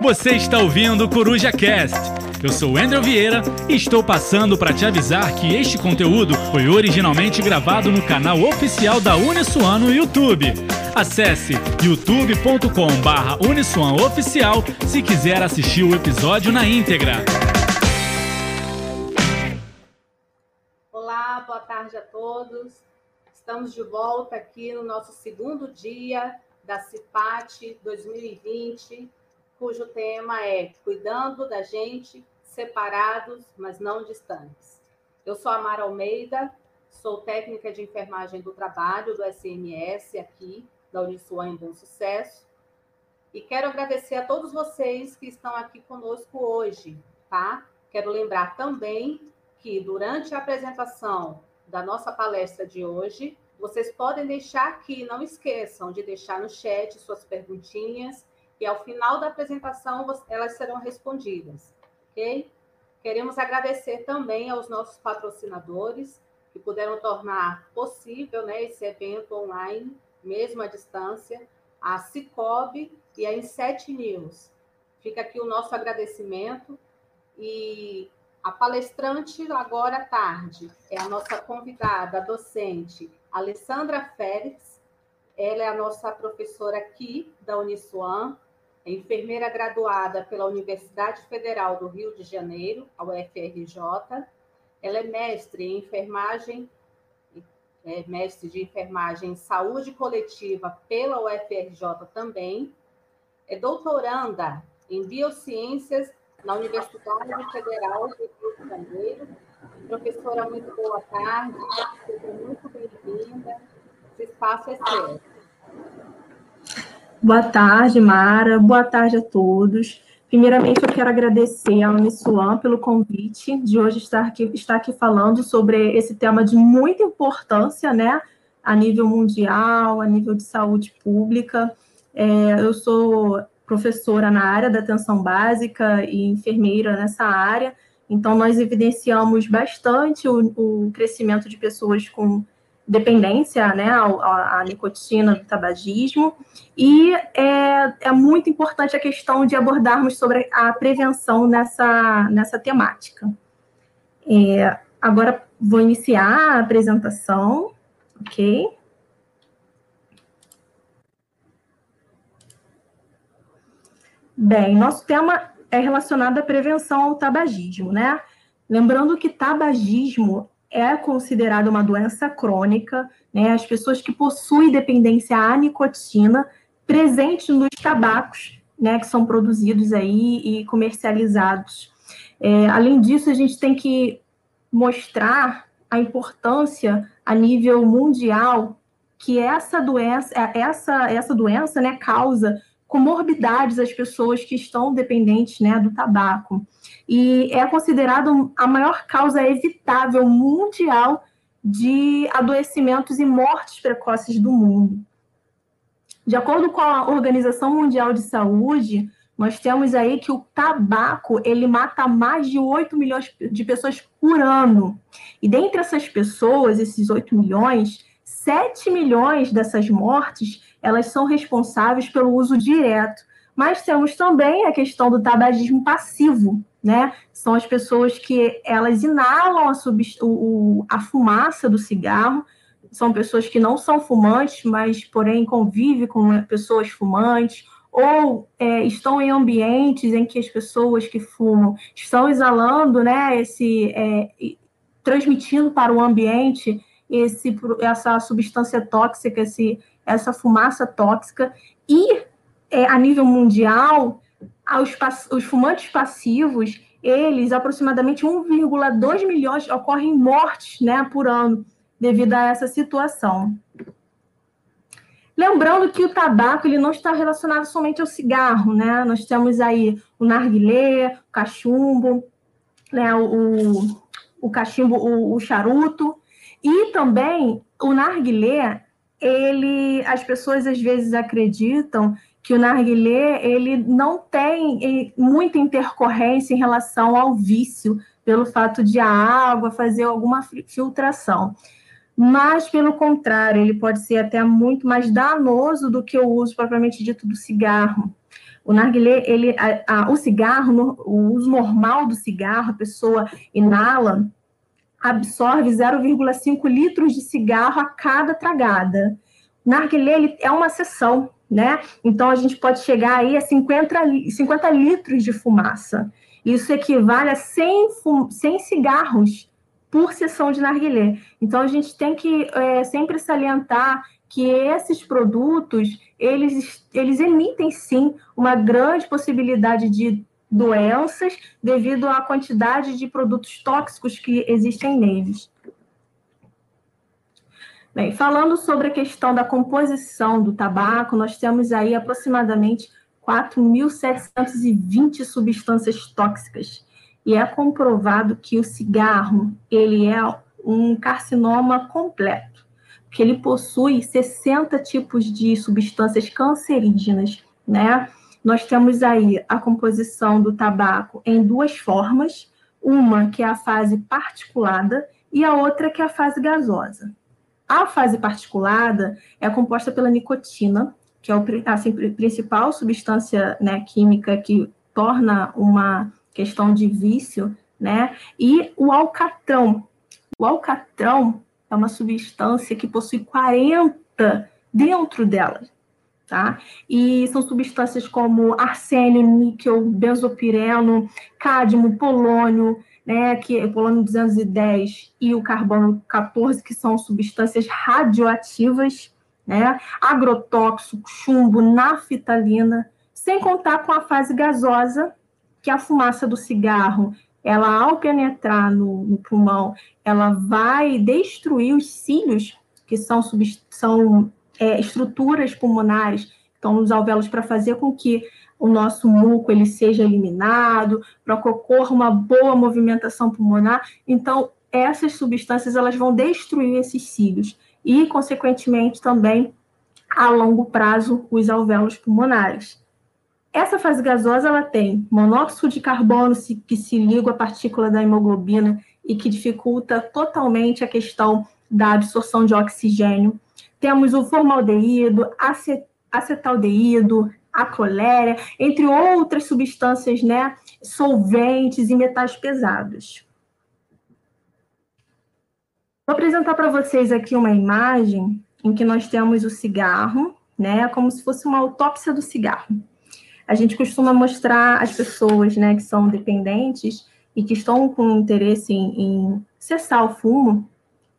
Você está ouvindo o Coruja Cast. Eu sou Andrew Vieira e estou passando para te avisar que este conteúdo foi originalmente gravado no canal oficial da Uniswan no YouTube. Acesse youtube.com/uniswan oficial se quiser assistir o episódio na íntegra. Olá, boa tarde a todos. Estamos de volta aqui no nosso segundo dia da CIPAT 2020 cujo tema é Cuidando da gente, separados, mas não distantes. Eu sou a Mara Almeida, sou técnica de enfermagem do trabalho do SMS aqui, da Uniswan em Bom Sucesso, e quero agradecer a todos vocês que estão aqui conosco hoje, tá? Quero lembrar também que durante a apresentação da nossa palestra de hoje, vocês podem deixar aqui, não esqueçam de deixar no chat suas perguntinhas e ao final da apresentação elas serão respondidas, ok? Queremos agradecer também aos nossos patrocinadores que puderam tornar possível né, esse evento online, mesmo à distância, a Cicobi e a Inset News. Fica aqui o nosso agradecimento e a palestrante agora à tarde é a nossa convidada, a docente Alessandra Félix. Ela é a nossa professora aqui da Uniswan, é enfermeira graduada pela Universidade Federal do Rio de Janeiro, a UFRJ. Ela é mestre em enfermagem, é mestre de enfermagem em saúde coletiva pela UFRJ também. É doutoranda em biociências na Universidade Federal do Rio de Janeiro. Professora, muito boa tarde, seja muito bem-vinda. Esse espaço é seu. Boa tarde, Mara. Boa tarde a todos. Primeiramente, eu quero agradecer ao Uniswan pelo convite de hoje estar aqui, estar aqui falando sobre esse tema de muita importância, né, a nível mundial, a nível de saúde pública. É, eu sou professora na área da atenção básica e enfermeira nessa área, então nós evidenciamos bastante o, o crescimento de pessoas com dependência né, à, à, nicotina do tabagismo, e é, é, muito importante a questão de abordarmos sobre a prevenção nessa, nessa temática. É, agora vou iniciar a apresentação, ok? Bem, nosso tema é relacionado à prevenção ao tabagismo, né? Lembrando que tabagismo é considerada uma doença crônica, né? As pessoas que possuem dependência à nicotina presente nos tabacos, né, que são produzidos aí e comercializados. É, além disso, a gente tem que mostrar a importância a nível mundial que essa doença, essa, essa doença, né, causa comorbidades às pessoas que estão dependentes, né, do tabaco e é considerado a maior causa evitável mundial de adoecimentos e mortes precoces do mundo. De acordo com a Organização Mundial de Saúde, nós temos aí que o tabaco ele mata mais de 8 milhões de pessoas por ano. E dentre essas pessoas, esses 8 milhões, 7 milhões dessas mortes, elas são responsáveis pelo uso direto. Mas temos também a questão do tabagismo passivo, né? São as pessoas que elas inalam a, o, a fumaça do cigarro, são pessoas que não são fumantes, mas porém convivem com pessoas fumantes, ou é, estão em ambientes em que as pessoas que fumam estão exalando, né, esse, é, transmitindo para o ambiente esse, essa substância tóxica, esse, essa fumaça tóxica, e é, a nível mundial, os, os fumantes passivos, eles, aproximadamente 1,2 milhões, ocorrem mortes né, por ano devido a essa situação. Lembrando que o tabaco ele não está relacionado somente ao cigarro, né? Nós temos aí o narguilé, o cachumbo, né? o, o cachimbo, o, o charuto, e também o narguilé, ele, as pessoas às vezes acreditam que o narguilé ele não tem muita intercorrência em relação ao vício, pelo fato de a água fazer alguma filtração. Mas, pelo contrário, ele pode ser até muito mais danoso do que o uso propriamente dito do cigarro. O narguilé, ele, a, a, o cigarro, o uso normal do cigarro, a pessoa inala, absorve 0,5 litros de cigarro a cada tragada. O narguilé ele é uma sessão, né? Então, a gente pode chegar aí a 50, 50 litros de fumaça. Isso equivale a 100, 100 cigarros por sessão de narguilé. Então, a gente tem que é, sempre salientar que esses produtos, eles, eles emitem, sim, uma grande possibilidade de doenças devido à quantidade de produtos tóxicos que existem neles. Bem, falando sobre a questão da composição do tabaco, nós temos aí aproximadamente 4.720 substâncias tóxicas. E é comprovado que o cigarro, ele é um carcinoma completo, porque ele possui 60 tipos de substâncias cancerígenas, né? Nós temos aí a composição do tabaco em duas formas, uma que é a fase particulada e a outra que é a fase gasosa. A fase particulada é composta pela nicotina, que é a assim, principal substância né, química que torna uma questão de vício, né? E o alcatrão. O alcatrão é uma substância que possui 40 dentro dela, tá? E são substâncias como arsênio, níquel, benzopireno, cádmio, polônio, né, que é o polônio 210 e o carbono 14, que são substâncias radioativas, né, agrotóxico, chumbo, naftalina, sem contar com a fase gasosa, que a fumaça do cigarro, ela ao penetrar no, no pulmão, ela vai destruir os cílios, que são, são é, estruturas pulmonares, estão nos alvéolos para fazer com que o nosso muco ele seja eliminado, para que ocorra uma boa movimentação pulmonar. Então, essas substâncias elas vão destruir esses cílios e, consequentemente, também a longo prazo os alvéolos pulmonares. Essa fase gasosa ela tem monóxido de carbono que se liga à partícula da hemoglobina e que dificulta totalmente a questão da absorção de oxigênio. Temos o formaldeído, acetaldeído, a coléria, entre outras substâncias, né, solventes e metais pesados. Vou apresentar para vocês aqui uma imagem em que nós temos o cigarro, né, como se fosse uma autópsia do cigarro. A gente costuma mostrar às pessoas, né, que são dependentes e que estão com interesse em, em cessar o fumo,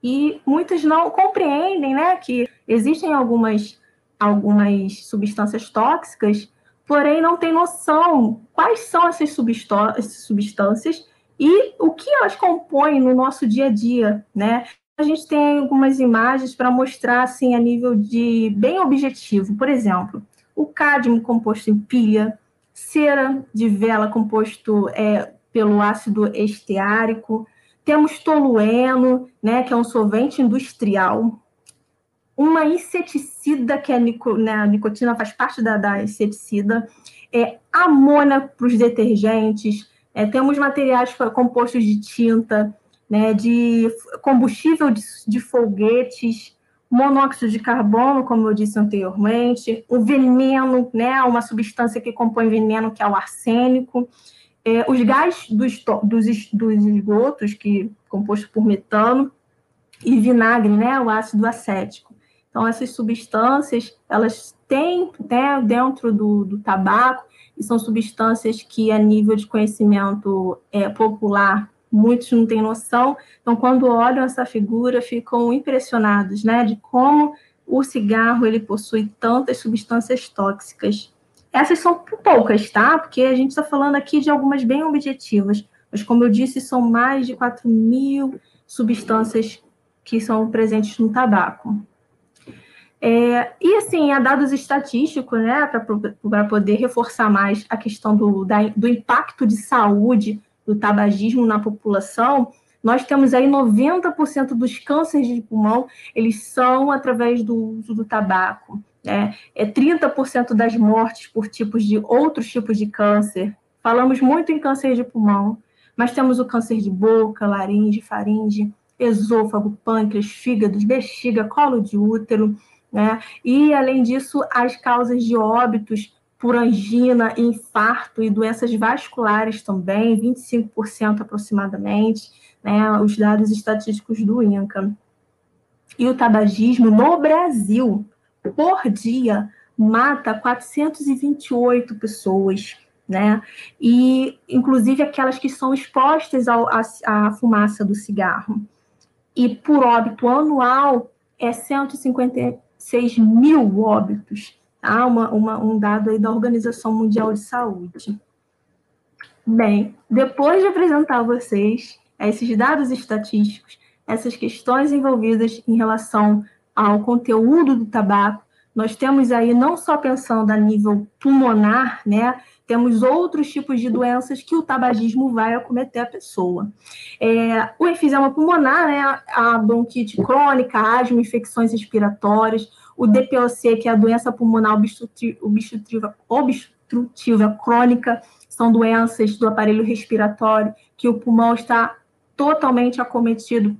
e muitas não compreendem, né, que existem algumas algumas substâncias tóxicas, porém não tem noção quais são essas substâncias e o que elas compõem no nosso dia a dia, né? A gente tem algumas imagens para mostrar assim a nível de bem objetivo. Por exemplo, o cádmio composto em pilha, cera de vela composto é, pelo ácido esteárico, temos tolueno, né, que é um solvente industrial, uma inseticida, que é né, a nicotina faz parte da, da inseticida, é, amônia para os detergentes, é, temos materiais compostos de tinta, né, de combustível de, de foguetes, monóxido de carbono, como eu disse anteriormente, o veneno, né, uma substância que compõe veneno, que é o arsênico, é, os gases dos, dos, dos esgotos, que composto por metano, e vinagre, né, o ácido acético. Então, essas substâncias, elas têm né, dentro do, do tabaco, e são substâncias que, a nível de conhecimento é, popular, muitos não têm noção. Então, quando olham essa figura, ficam impressionados, né, de como o cigarro ele possui tantas substâncias tóxicas. Essas são poucas, tá? Porque a gente está falando aqui de algumas bem objetivas, mas como eu disse, são mais de 4 mil substâncias que são presentes no tabaco. É, e assim, há dados estatísticos, né, para poder reforçar mais a questão do, da, do impacto de saúde do tabagismo na população, nós temos aí 90% dos cânceres de pulmão, eles são através do uso do tabaco. Né? É 30% das mortes por tipos de outros tipos de câncer. Falamos muito em câncer de pulmão, mas temos o câncer de boca, laringe, faringe, esôfago, pâncreas, fígado, bexiga, colo de útero, né? E, além disso, as causas de óbitos por angina, infarto e doenças vasculares também, 25% aproximadamente, né, os dados estatísticos do INCA. E o tabagismo no Brasil, por dia, mata 428 pessoas, né? E, inclusive, aquelas que são expostas ao, à, à fumaça do cigarro. E, por óbito anual, é 156 mil óbitos Tá? Uma, uma, um dado aí da Organização Mundial de Saúde. Bem, depois de apresentar a vocês esses dados estatísticos, essas questões envolvidas em relação ao conteúdo do tabaco, nós temos aí não só pensando a nível pulmonar, né? Temos outros tipos de doenças que o tabagismo vai acometer a pessoa. É, o enfisema pulmonar, né? A bronquite crônica, asma, infecções respiratórias, o DPOC, que é a doença pulmonar obstrutiva, obstrutiva crônica, são doenças do aparelho respiratório, que o pulmão está totalmente acometido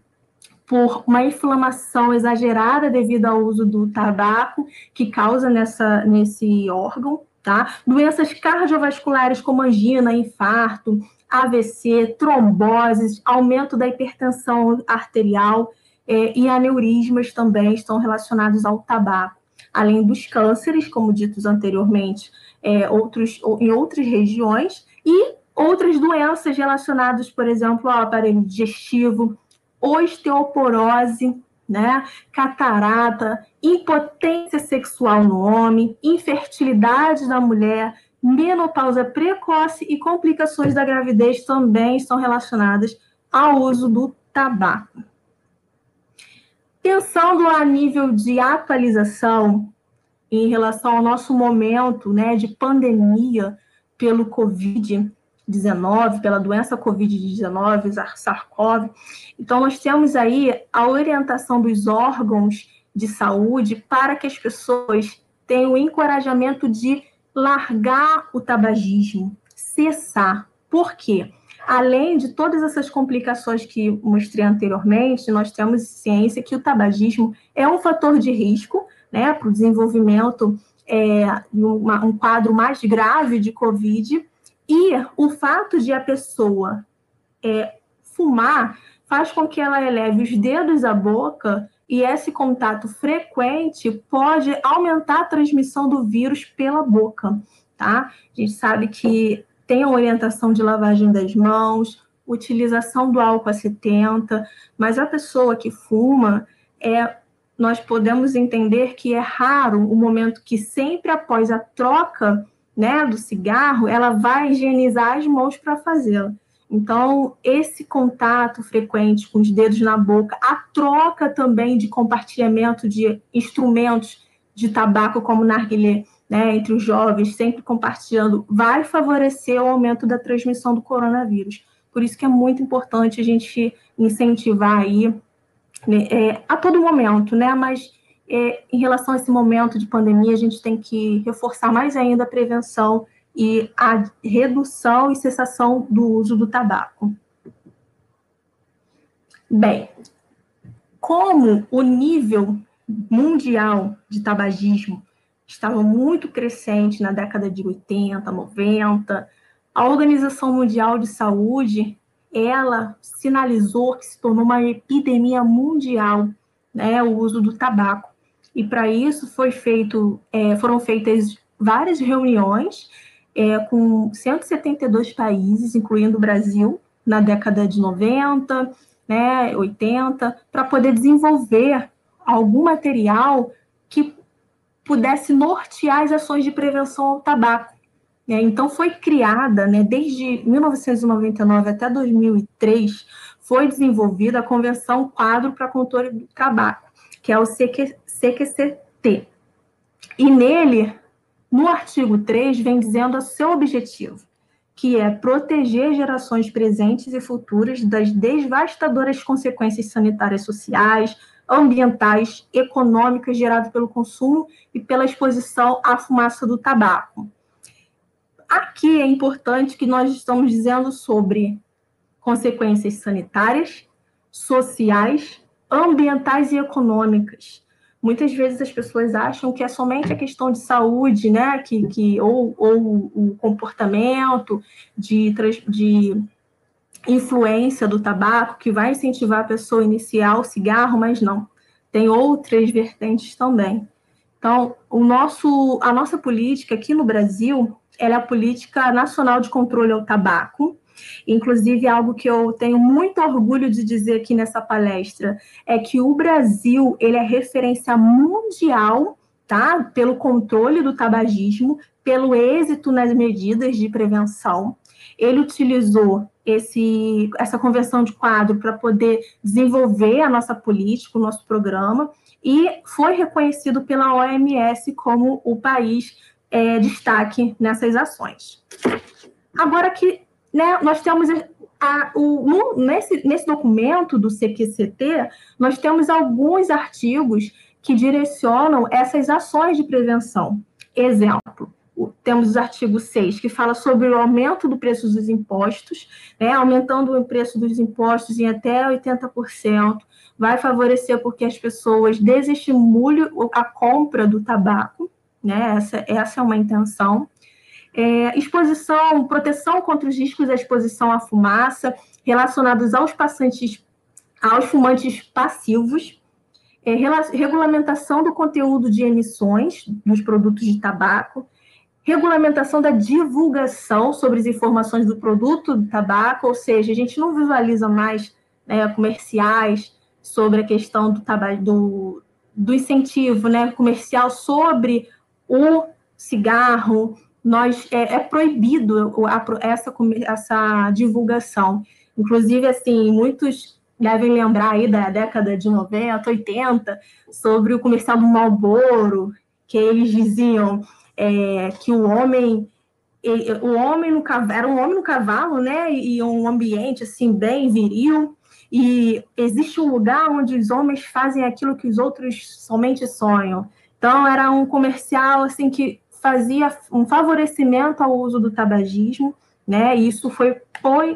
por uma inflamação exagerada devido ao uso do tabaco, que causa nessa, nesse órgão, tá? Doenças cardiovasculares como angina, infarto, AVC, tromboses, aumento da hipertensão arterial, é, e aneurismas também estão relacionados ao tabaco, além dos cânceres, como ditos anteriormente, é, outros, em outras regiões, e outras doenças relacionadas, por exemplo, ao aparelho digestivo, osteoporose, né, catarata, impotência sexual no homem, infertilidade da mulher, menopausa precoce e complicações da gravidez também estão relacionadas ao uso do tabaco. Pensando a nível de atualização em relação ao nosso momento né, de pandemia pelo Covid-19, pela doença Covid-19, SARS-CoV, então nós temos aí a orientação dos órgãos de saúde para que as pessoas tenham o encorajamento de largar o tabagismo, cessar. Por quê? Além de todas essas complicações que mostrei anteriormente, nós temos ciência que o tabagismo é um fator de risco né, para o desenvolvimento é, de um quadro mais grave de Covid, e o fato de a pessoa é, fumar faz com que ela eleve os dedos à boca e esse contato frequente pode aumentar a transmissão do vírus pela boca, tá? A gente sabe que tem a orientação de lavagem das mãos, utilização do álcool a 70, mas a pessoa que fuma, é, nós podemos entender que é raro o momento que sempre após a troca né, do cigarro, ela vai higienizar as mãos para fazê-la. Então, esse contato frequente com os dedos na boca, a troca também de compartilhamento de instrumentos de tabaco, como narguilé, né, entre os jovens, sempre compartilhando, vai favorecer o aumento da transmissão do coronavírus. Por isso que é muito importante a gente incentivar aí né, é, a todo momento, né? Mas é, em relação a esse momento de pandemia, a gente tem que reforçar mais ainda a prevenção e a redução e cessação do uso do tabaco. Bem, como o nível mundial de tabagismo estava muito crescente na década de 80, 90. A Organização Mundial de Saúde, ela sinalizou que se tornou uma epidemia mundial, né, o uso do tabaco. E para isso foi feito, é, foram feitas várias reuniões é, com 172 países, incluindo o Brasil, na década de 90, né, 80, para poder desenvolver algum material que pudesse nortear as ações de prevenção ao tabaco. É, então, foi criada, né, desde 1999 até 2003, foi desenvolvida a Convenção Quadro para Controle do Tabaco, que é o CQ, CQCT. E nele, no artigo 3, vem dizendo o seu objetivo, que é proteger gerações presentes e futuras das devastadoras consequências sanitárias sociais, ambientais, econômicas geradas pelo consumo e pela exposição à fumaça do tabaco. Aqui é importante que nós estamos dizendo sobre consequências sanitárias, sociais, ambientais e econômicas. Muitas vezes as pessoas acham que é somente a questão de saúde, né, que, que ou, ou o comportamento de, de influência do tabaco que vai incentivar a pessoa a iniciar o cigarro, mas não, tem outras vertentes também. Então, o nosso, a nossa política aqui no Brasil, ela é a política nacional de controle ao tabaco, Inclusive, algo que eu tenho muito orgulho de dizer aqui nessa palestra é que o Brasil ele é referência mundial tá? pelo controle do tabagismo, pelo êxito nas medidas de prevenção. Ele utilizou esse, essa convenção de quadro para poder desenvolver a nossa política, o nosso programa, e foi reconhecido pela OMS como o país é, destaque nessas ações. Agora que né, nós temos a, o, nesse, nesse documento do CQCT, nós temos alguns artigos que direcionam essas ações de prevenção. Exemplo, temos o artigo 6, que fala sobre o aumento do preço dos impostos, né, aumentando o preço dos impostos em até 80%, vai favorecer porque as pessoas desestimulem a compra do tabaco, né, essa, essa é uma intenção. É, exposição, proteção contra os riscos da exposição à fumaça relacionados aos pacientes, aos fumantes passivos, é, regulamentação do conteúdo de emissões dos produtos de tabaco, regulamentação da divulgação sobre as informações do produto do tabaco, ou seja, a gente não visualiza mais né, comerciais sobre a questão do, tabaco, do, do incentivo né, comercial sobre o cigarro, nós é, é proibido a, essa, essa divulgação. Inclusive, assim, muitos devem lembrar aí da década de 90, 80, sobre o comercial do Marlboro, que eles diziam é, que o homem o homem no cavalo, era um homem no cavalo, né? E um ambiente assim bem viril. E existe um lugar onde os homens fazem aquilo que os outros somente sonham. Então era um comercial assim que fazia um favorecimento ao uso do tabagismo, né? E isso foi,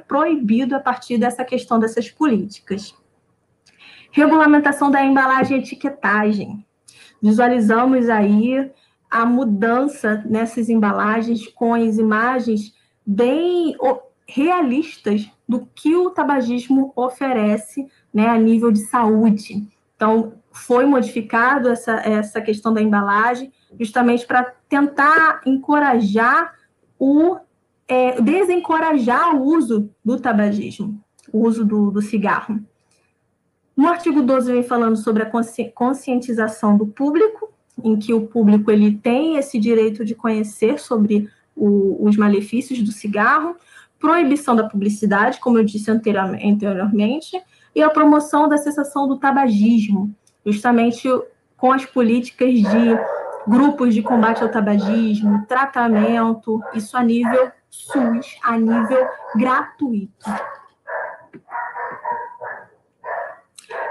proibido a partir dessa questão dessas políticas. Regulamentação da embalagem e etiquetagem. Visualizamos aí a mudança nessas embalagens com as imagens bem realistas do que o tabagismo oferece né, a nível de saúde. Então, foi modificado essa, essa questão da embalagem justamente para tentar encorajar o é, desencorajar o uso do tabagismo, o uso do, do cigarro. No artigo 12 vem falando sobre a consci conscientização do público, em que o público ele tem esse direito de conhecer sobre o, os malefícios do cigarro, proibição da publicidade, como eu disse anteriormente, e a promoção da cessação do tabagismo, justamente com as políticas de grupos de combate ao tabagismo, tratamento, isso a nível SUS, a nível gratuito.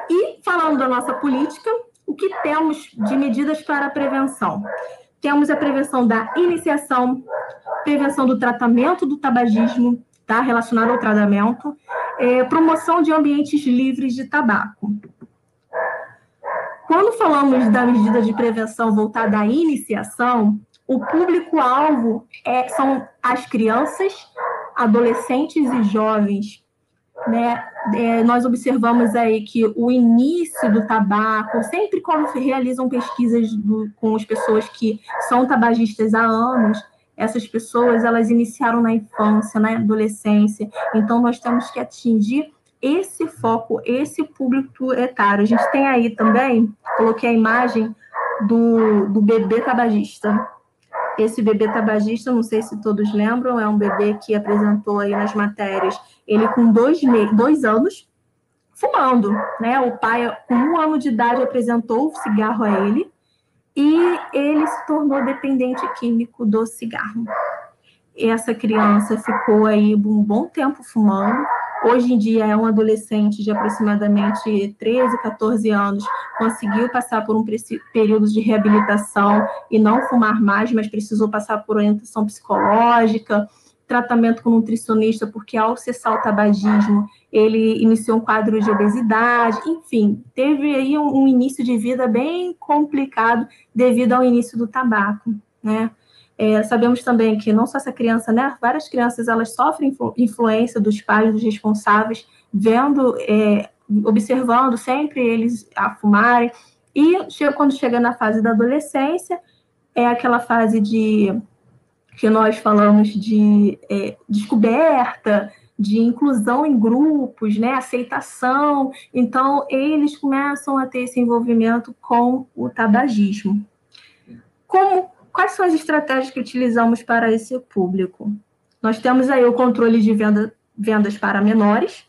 E falando da nossa política, o que temos de medidas para a prevenção? Temos a prevenção da iniciação, prevenção do tratamento do tabagismo, tá? relacionado ao tratamento, é, promoção de ambientes livres de tabaco. Quando falamos da medida de prevenção voltada à iniciação, o público-alvo é, são as crianças, adolescentes e jovens. Né? É, nós observamos aí que o início do tabaco, sempre quando realizam pesquisas do, com as pessoas que são tabagistas há anos, essas pessoas elas iniciaram na infância, na adolescência. Então nós temos que atingir esse foco, esse público etário. A gente tem aí também, coloquei a imagem do, do bebê tabagista. Esse bebê tabagista, não sei se todos lembram, é um bebê que apresentou aí nas matérias, ele com dois, dois anos, fumando, né? O pai, com um ano de idade, apresentou o cigarro a ele e ele se tornou dependente químico do cigarro. Essa criança ficou aí um bom tempo fumando, hoje em dia é um adolescente de aproximadamente 13, 14 anos, conseguiu passar por um período de reabilitação e não fumar mais, mas precisou passar por orientação psicológica. tratamento com nutricionista, porque ao cessar o tabagismo, ele iniciou um quadro de obesidade, enfim, teve aí um, um início de vida bem complicado devido ao início do tabaco, né? É, sabemos também que não só essa criança, né? Várias crianças elas sofrem influ influência dos pais, dos responsáveis, vendo, é, observando sempre eles a fumarem. E quando chega na fase da adolescência, é aquela fase de que nós falamos de é, descoberta, de inclusão em grupos, né, aceitação. Então, eles começam a ter esse envolvimento com o tabagismo. Como Quais são as estratégias que utilizamos para esse público? Nós temos aí o controle de venda, vendas para menores,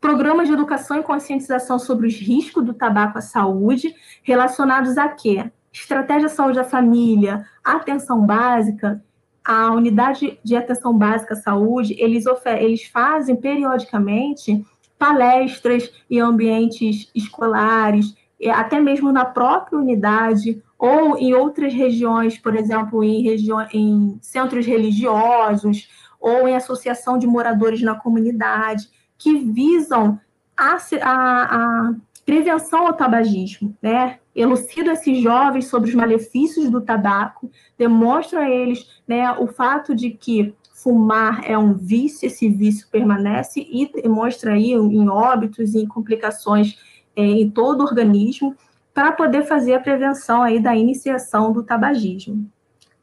programas de educação e conscientização sobre os riscos do tabaco à saúde, relacionados a quê? Estratégia saúde da família, atenção básica, a unidade de atenção básica à saúde, eles, eles fazem periodicamente palestras em ambientes escolares, até mesmo na própria unidade, ou em outras regiões, por exemplo, em, em centros religiosos, ou em associação de moradores na comunidade, que visam a, a, a prevenção ao tabagismo, né? Elucidam esses jovens sobre os malefícios do tabaco, demonstram a eles né, o fato de que fumar é um vício, esse vício permanece e demonstra aí em óbitos e em complicações é, em todo o organismo para poder fazer a prevenção aí da iniciação do tabagismo.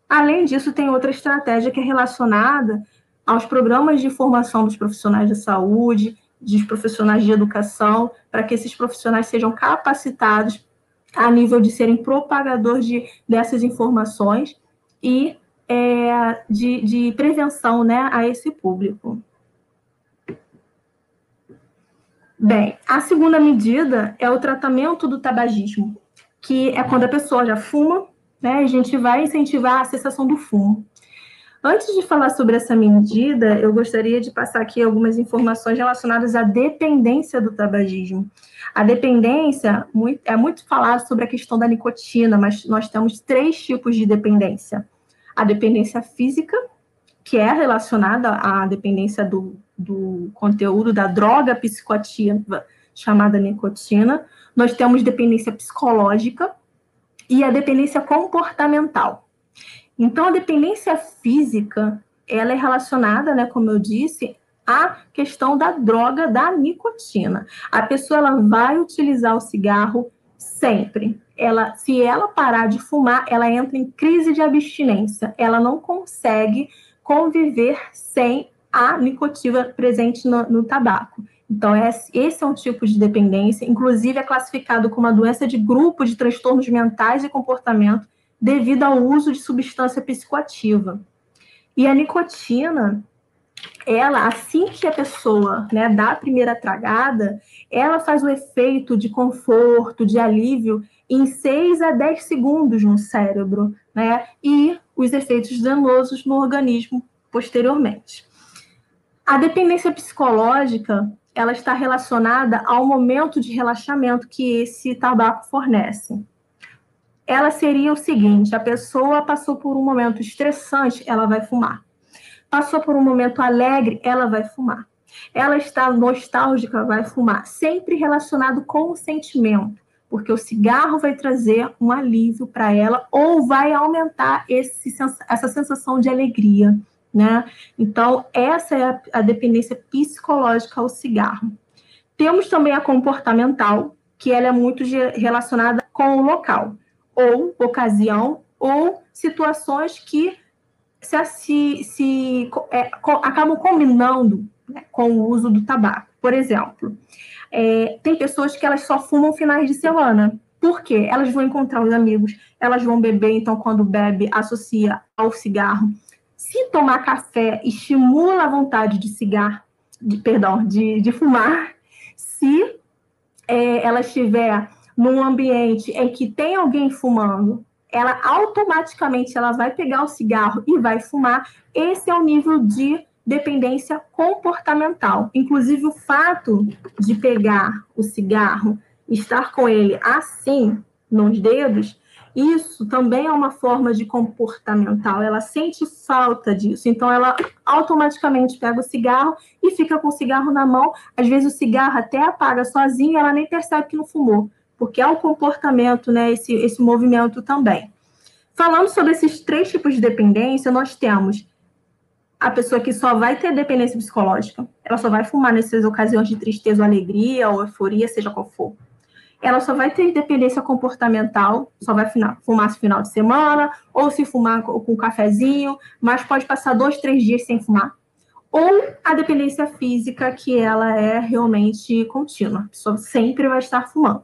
Além disso, tem outra estratégia que é relacionada aos programas de formação dos profissionais de saúde, dos profissionais de educação, para que esses profissionais sejam capacitados a nível de serem propagadores de, dessas informações e é, de, de prevenção né, a esse público. Bem, a segunda medida é o tratamento do tabagismo, que é quando a pessoa já fuma, né? A gente vai incentivar a cessação do fumo. Antes de falar sobre essa medida, eu gostaria de passar aqui algumas informações relacionadas à dependência do tabagismo. A dependência é muito falado sobre a questão da nicotina, mas nós temos três tipos de dependência: a dependência física, que é relacionada à dependência do, do conteúdo da droga psicoativa chamada nicotina. Nós temos dependência psicológica e a dependência comportamental. Então, a dependência física, ela é relacionada, né, como eu disse, à questão da droga da nicotina. A pessoa ela vai utilizar o cigarro sempre. Ela, se ela parar de fumar, ela entra em crise de abstinência. Ela não consegue conviver sem a nicotina presente no, no tabaco. Então, esse é um tipo de dependência, inclusive é classificado como uma doença de grupo de transtornos mentais e comportamento devido ao uso de substância psicoativa. E a nicotina, ela, assim que a pessoa né, dá a primeira tragada, ela faz o efeito de conforto, de alívio, em 6 a 10 segundos no cérebro, né? E os efeitos danosos no organismo posteriormente. A dependência psicológica, ela está relacionada ao momento de relaxamento que esse tabaco fornece. Ela seria o seguinte: a pessoa passou por um momento estressante, ela vai fumar. Passou por um momento alegre, ela vai fumar. Ela está nostálgica, vai fumar. Sempre relacionado com o sentimento porque o cigarro vai trazer um alívio para ela ou vai aumentar esse, essa sensação de alegria, né? Então, essa é a, dependência psicológica ao cigarro. Temos também a comportamental, que ela é muito relacionada com o local, ou ocasião, ou situações que se, se, se é, acabam combinando né, com o uso do tabaco. Por exemplo, é, tem pessoas que elas só fumam finais de semana. Por quê? Elas vão encontrar os amigos, elas vão beber, então quando bebe, associa ao cigarro. Se tomar café estimula a vontade de cigarro, de, perdão, de, de fumar. Se é, ela estiver num ambiente em que tem alguém fumando, ela automaticamente ela vai pegar o cigarro e vai fumar. Esse é o nível de dependência comportamental. Inclusive, o fato de pegar o cigarro, estar com ele assim, nos dedos, isso também é uma forma de comportamental. Ela sente falta disso, então ela automaticamente pega o cigarro e fica com o cigarro na mão. Às vezes o cigarro até apaga sozinho, ela nem percebe que não fumou, porque é o comportamento, né? Esse, esse movimento também. Falando sobre esses três tipos de dependência, nós temos a pessoa que só vai ter dependência psicológica, ela só vai fumar nessas ocasiões de tristeza ou alegria ou euforia, seja qual for ela só vai ter dependência comportamental, só vai fumar no final de semana, ou se fumar com um cafezinho, mas pode passar dois, três dias sem fumar. Ou a dependência física, que ela é realmente contínua, a pessoa sempre vai estar fumando.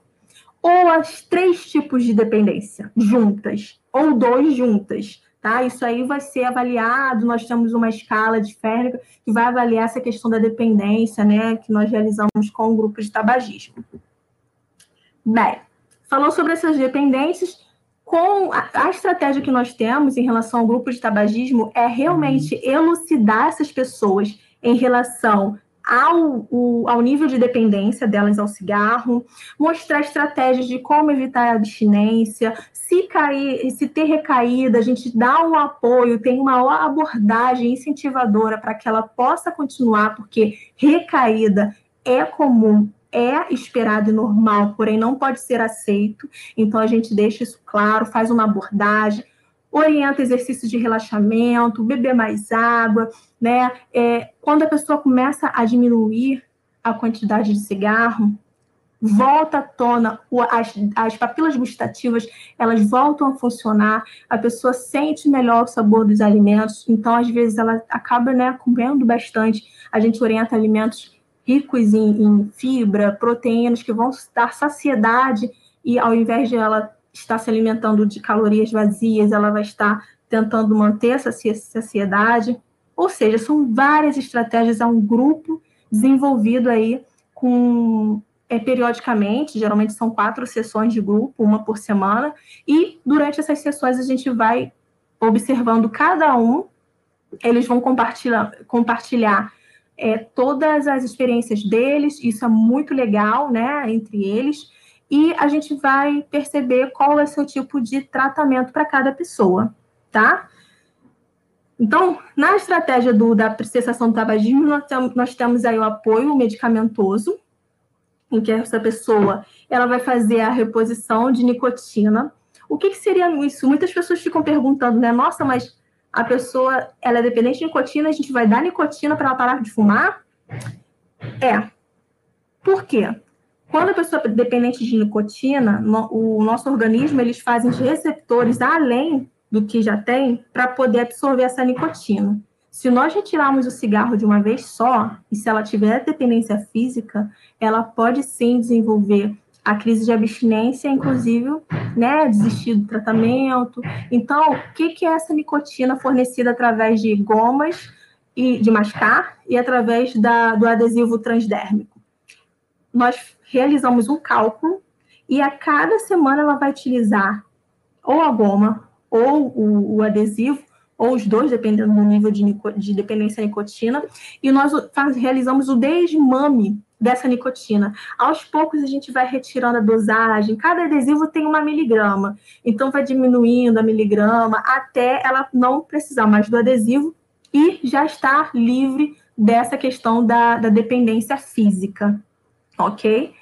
Ou as três tipos de dependência juntas, ou dois juntas, tá? Isso aí vai ser avaliado, nós temos uma escala de Férmica que vai avaliar essa questão da dependência, né, que nós realizamos com o grupo de tabagismo. Bem, falou sobre essas dependências. Com a, a, estratégia que nós temos em relação ao grupo de tabagismo é realmente elucidar essas pessoas em relação ao, o, ao nível de dependência delas ao cigarro, mostrar estratégias de como evitar a abstinência, se cair, se ter recaída, a gente dá um apoio, tem uma abordagem incentivadora para que ela possa continuar, porque recaída é comum é esperado e normal, porém não pode ser aceito. Então a gente deixa isso claro, faz uma abordagem, orienta exercícios de relaxamento, beber mais água, né? É, quando a pessoa começa a diminuir a quantidade de cigarro, volta à tona, as, as papilas gustativas, elas voltam a funcionar, a pessoa sente melhor o sabor dos alimentos, então, às vezes, ela acaba, né, comendo bastante, a gente orienta alimentos ricos em, em fibra, proteínas que vão dar saciedade e ao invés de ela estar se alimentando de calorias vazias, ela vai estar tentando manter essa saciedade. Ou seja, são várias estratégias, é um grupo desenvolvido aí com é, periodicamente, geralmente são quatro sessões de grupo, uma por semana, e durante essas sessões a gente vai observando cada um, eles vão compartilhar, compartilhar é, todas as experiências deles, isso é muito legal, né, entre eles, e a gente vai perceber qual é o seu tipo de tratamento para cada pessoa, tá? Então, na estratégia do, da cessação do tabagismo, nós, temos, nós temos aí o apoio medicamentoso, em que essa pessoa ela vai fazer a reposição de nicotina. O que, que seria isso? Muitas pessoas ficam perguntando, né? Nossa, mas a pessoa ela é dependente de nicotina, a gente vai dar nicotina para ela parar de fumar? É. Por quê? Quando a pessoa é dependente de nicotina, no, o nosso organismo eles fazem receptores além do que já tem para poder absorver essa nicotina. Se nós retirarmos o cigarro de uma vez só, e se ela tiver dependência física, ela pode sim desenvolver a crise de abstinência, inclusive, né, desistir do tratamento. Então, o que, que é essa nicotina fornecida através de gomas e de mascar e através da, do adesivo transdérmico? Nós realizamos um cálculo e a cada semana ela vai utilizar ou a goma ou o, o adesivo ou os dois, dependendo do nível de, de dependência à nicotina, e nós faz, realizamos o desmame dessa nicotina. Aos poucos a gente vai retirando a dosagem, cada adesivo tem uma miligrama, então vai diminuindo a miligrama até ela não precisar mais do adesivo e já estar livre dessa questão da, da dependência física, ok?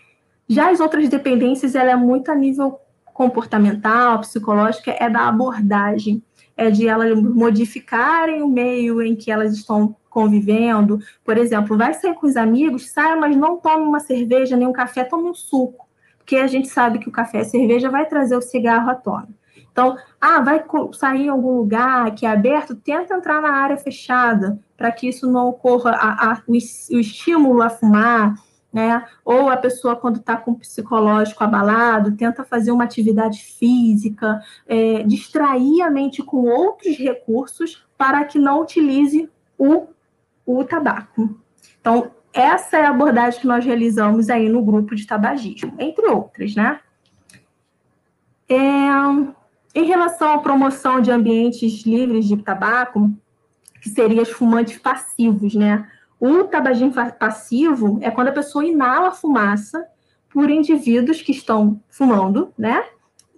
Já as outras dependências, ela é muito a nível comportamental, psicológica, é da abordagem, é de elas modificarem o meio em que elas estão convivendo. Por exemplo, vai sair com os amigos, saia, mas não tome uma cerveja nem um café, tome um suco. Porque a gente sabe que o café e a cerveja vai trazer o cigarro à tona. Então, ah, vai sair em algum lugar que é aberto, tenta entrar na área fechada, para que isso não ocorra a, a, o estímulo a fumar, né? Ou a pessoa, quando está com o psicológico abalado, tenta fazer uma atividade física, é, distrair a mente com outros recursos para que não utilize o o tabaco. Então, essa é a abordagem que nós realizamos aí no grupo de tabagismo, entre outras, né? É, em relação à promoção de ambientes livres de tabaco, que seriam os fumantes passivos, né? O tabagismo passivo é quando a pessoa inala fumaça por indivíduos que estão fumando, né?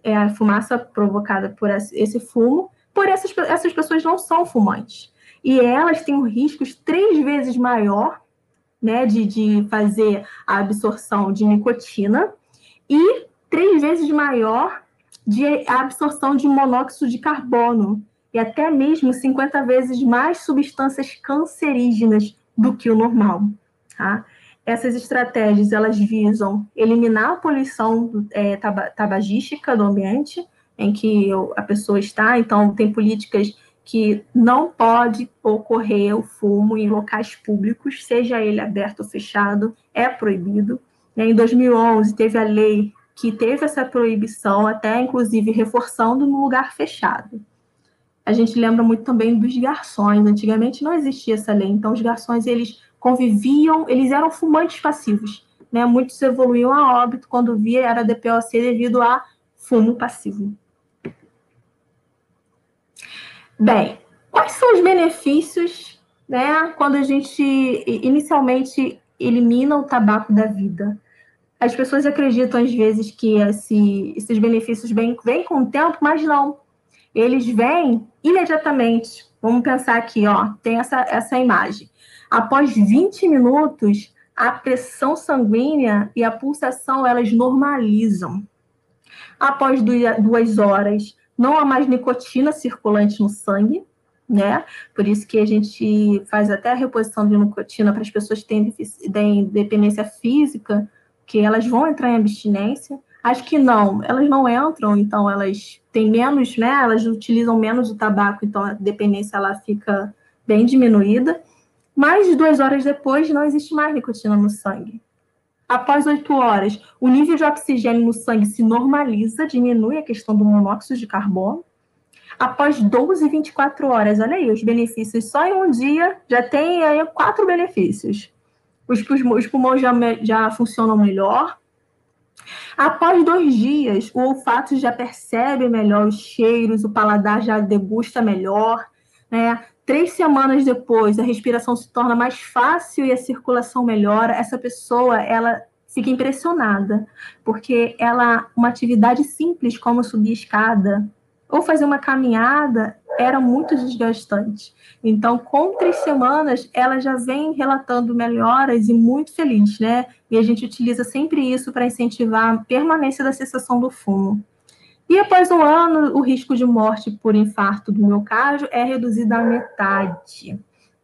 é a fumaça provocada por esse fumo, porém essas, essas pessoas não são fumantes. E elas têm um risco três vezes maior né, de, de fazer a absorção de nicotina e três vezes maior de absorção de monóxido de carbono e até mesmo 50 vezes mais substâncias cancerígenas do que o normal. Tá? Essas estratégias elas visam eliminar a poluição é, tabagística do ambiente em que a pessoa está, então tem políticas que não pode ocorrer o fumo em locais públicos, seja ele aberto ou fechado, é proibido. Em 2011 teve a lei que teve essa proibição, até inclusive reforçando no lugar fechado. A gente lembra muito também dos garçons. Antigamente não existia essa lei, então os garçons eles conviviam, eles eram fumantes passivos. Né? Muitos evoluíam a óbito quando via era DPOC devido a fumo passivo. Bem, quais são os benefícios né, quando a gente inicialmente elimina o tabaco da vida? As pessoas acreditam às vezes que esse, esses benefícios vêm, vêm com o tempo, mas não. Eles vêm imediatamente. Vamos pensar aqui, ó, tem essa, essa imagem. Após 20 minutos, a pressão sanguínea e a pulsação elas normalizam. Após duas horas, não há mais nicotina circulante no sangue, né? Por isso que a gente faz até a reposição de nicotina para as pessoas que têm, dependência física, que elas vão entrar em abstinência. As que não, elas não entram, então elas têm menos, né? Elas utilizam menos o tabaco, então a dependência ela fica bem diminuída. Mais de duas horas depois, não existe mais nicotina no sangue. Após oito horas, o nível de oxigênio no sangue se normaliza, diminui a questão do monóxido de carbono. Após 12 e 24 horas, olha aí, os benefícios só em um dia já tem aí quatro benefícios. Os, os pulmões já, já funcionam melhor. Após dois dias, o olfato já percebe melhor os cheiros, o paladar já degusta melhor, né? Três semanas depois, a respiração se torna mais fácil e a circulação melhora. Essa pessoa, ela fica impressionada, porque ela, uma atividade simples como subir escada ou fazer uma caminhada era muito desgastante. Então, com três semanas, ela já vem relatando melhoras e muito feliz, né? E a gente utiliza sempre isso para incentivar a permanência da cessação do fumo. E após um ano, o risco de morte por infarto do miocárdio é reduzido à metade.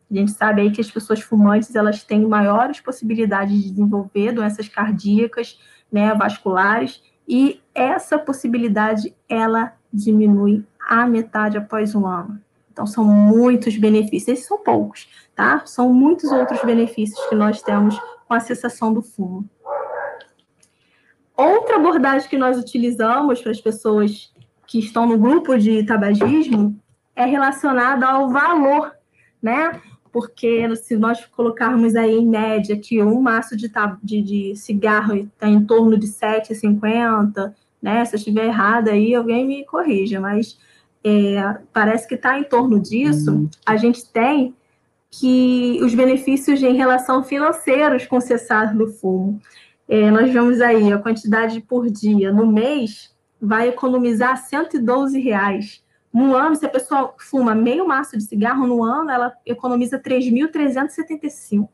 A gente sabe aí que as pessoas fumantes elas têm maiores possibilidades de desenvolver doenças cardíacas, né, vasculares, e essa possibilidade ela diminui à metade após um ano. Então são muitos benefícios, esses são poucos, tá? São muitos outros benefícios que nós temos com a cessação do fumo. Outra abordagem que nós utilizamos para as pessoas que estão no grupo de tabagismo é relacionada ao valor, né? Porque se nós colocarmos aí em média que um maço de, de, de cigarro está em torno de 7,50, né? Se eu estiver errada aí, alguém me corrija, mas é, parece que está em torno disso. Uhum. A gente tem que os benefícios em relação financeiros com o cessar do fumo. É, nós vemos aí a quantidade por dia no mês vai economizar 112 reais. No ano, se a pessoa fuma meio maço de cigarro no ano, ela economiza 3.375.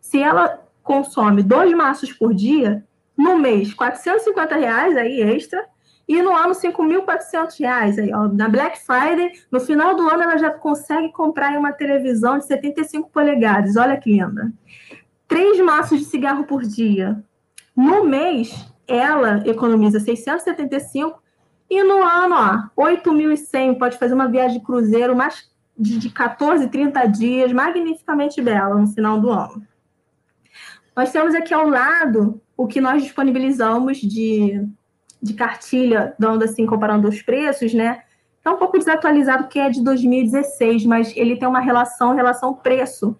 Se ela consome dois maços por dia, no mês, 450 reais aí extra, e no ano, 5.400 reais. Aí, ó, na Black Friday, no final do ano, ela já consegue comprar uma televisão de 75 polegadas. Olha que linda. Três maços de cigarro por dia, no mês, ela economiza 675 e no ano, ó, 8.100, pode fazer uma viagem de cruzeiro mais de 14, 30 dias, magnificamente bela no final do ano. Nós temos aqui ao lado o que nós disponibilizamos de, de cartilha, dando assim, comparando os preços, né? Está um pouco desatualizado, porque é de 2016, mas ele tem uma relação, relação preço.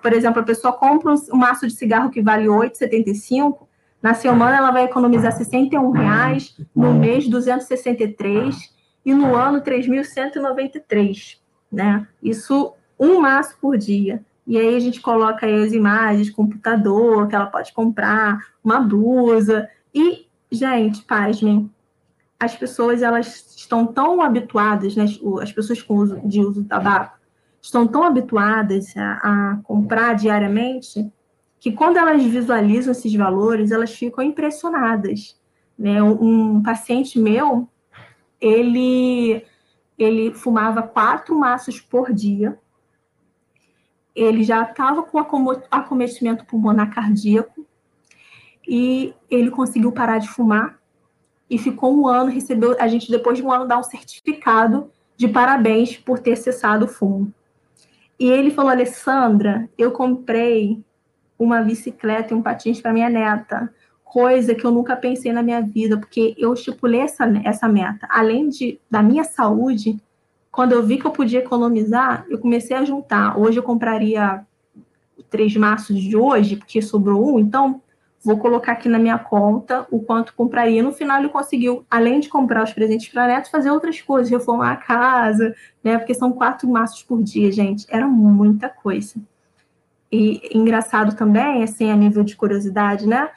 Por exemplo, a pessoa compra um maço de cigarro que vale R$ 8,75, na semana, ela vai economizar 61 reais, no mês, 263 e no ano, 3.193, né? Isso um maço por dia. E aí a gente coloca aí as imagens, computador, que ela pode comprar, uma blusa. E, gente, pasmem, as pessoas elas estão tão habituadas, né, as pessoas com uso, de uso tabaco, estão tão habituadas a, a comprar diariamente, que quando elas visualizam esses valores, elas ficam impressionadas. Né? Um, um paciente meu, ele, ele fumava quatro maços por dia, ele já estava com acometimento pulmonar cardíaco e ele conseguiu parar de fumar e ficou um ano, recebeu, a gente depois de um ano dá um certificado de parabéns por ter cessado o fumo. E ele falou, Alessandra, eu comprei uma bicicleta e um patins para minha neta, coisa que eu nunca pensei na minha vida, porque eu estipulei essa, essa meta. Além de, da minha saúde, quando eu vi que eu podia economizar, eu comecei a juntar. Hoje eu compraria três maços de hoje, porque sobrou um, então vou colocar aqui na minha conta o quanto compraria. No final, ele conseguiu, além de comprar os presentes para netos, fazer outras coisas, reformar a casa, né? Porque são quatro maços por dia, gente. Era muita coisa. E engraçado também, assim, a nível de curiosidade, né?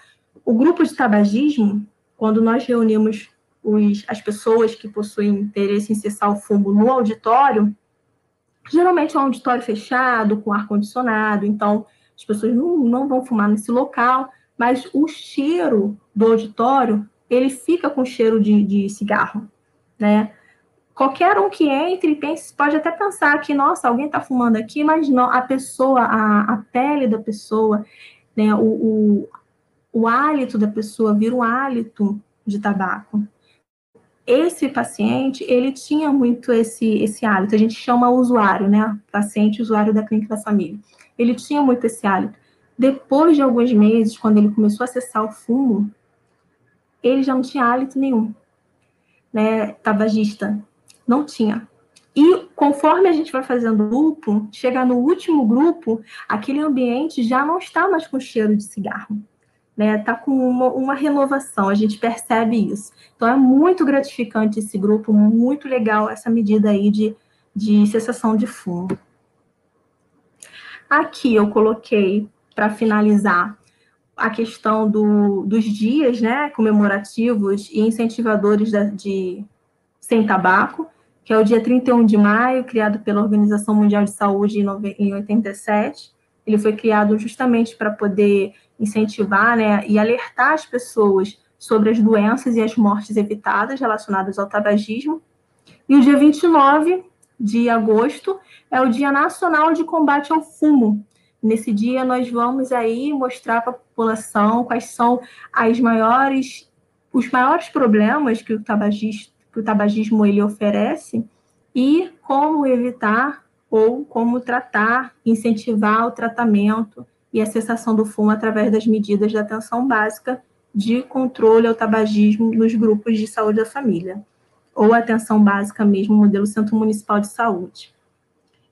O grupo de tabagismo, quando nós reunimos os, as pessoas que possuem interesse em cessar o fumo no auditório, geralmente é um auditório fechado, com ar-condicionado, então as pessoas não, não vão fumar nesse local, mas o cheiro do auditório, ele fica com cheiro de, de cigarro, né? Qualquer um que entre pense, pode até pensar que, nossa, alguém está fumando aqui, mas não, a pessoa, a, a pele da pessoa, né, o, o, o hálito da pessoa vira um hálito de tabaco esse paciente, ele tinha muito esse, esse hálito, a gente chama usuário, né, paciente usuário da clínica da família. Ele tinha muito esse hálito. Depois de alguns meses, quando ele começou a acessar o fumo, ele já não tinha hálito nenhum, né, tabagista, não tinha. E conforme a gente vai fazendo grupo, chegar no último grupo, aquele ambiente já não está mais com cheiro de cigarro né? Tá com uma, uma renovação, a gente percebe isso. Então é muito gratificante esse grupo, muito legal essa medida aí de, de cessação de fumo. Aqui eu coloquei para finalizar a questão do, dos dias, né, comemorativos e incentivadores da, de sem tabaco, que é o dia 31 de maio, criado pela Organização Mundial de Saúde em, em 87. Ele foi criado justamente para poder incentivar né, e alertar as pessoas sobre as doenças e as mortes evitadas relacionadas ao tabagismo. E o dia 29 de agosto é o Dia Nacional de Combate ao Fumo. Nesse dia nós vamos aí mostrar para a população quais são as maiores os maiores problemas que o tabagismo, que o tabagismo ele oferece e como evitar ou como tratar, incentivar o tratamento e a cessação do fumo através das medidas de atenção básica de controle ao tabagismo nos grupos de saúde da família, ou atenção básica mesmo, modelo Centro Municipal de Saúde.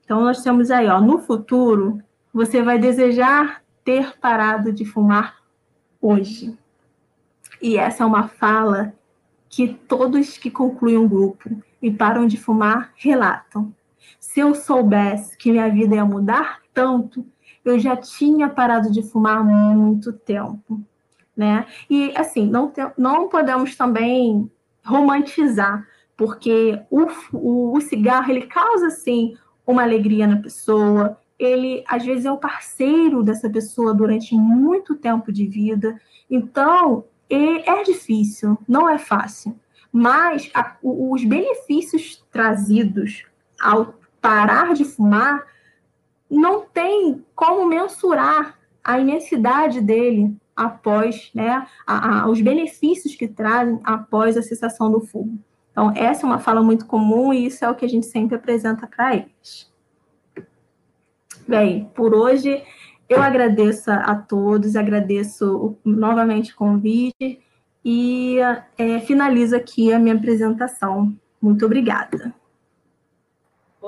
Então, nós temos aí, ó, no futuro, você vai desejar ter parado de fumar hoje. E essa é uma fala que todos que concluem um grupo e param de fumar relatam. Se eu soubesse que minha vida ia mudar tanto, eu já tinha parado de fumar há muito tempo, né? E assim, não, te, não podemos também romantizar, porque o, o, o cigarro ele causa assim uma alegria na pessoa, ele às vezes é o parceiro dessa pessoa durante muito tempo de vida. Então, é difícil, não é fácil. Mas a, os benefícios trazidos ao parar de fumar não tem como mensurar a imensidade dele após, né, a, a, os benefícios que trazem após a cessação do fumo. Então, essa é uma fala muito comum e isso é o que a gente sempre apresenta para eles. Bem, por hoje eu agradeço a todos, agradeço novamente o convite e é, finalizo aqui a minha apresentação. Muito obrigada.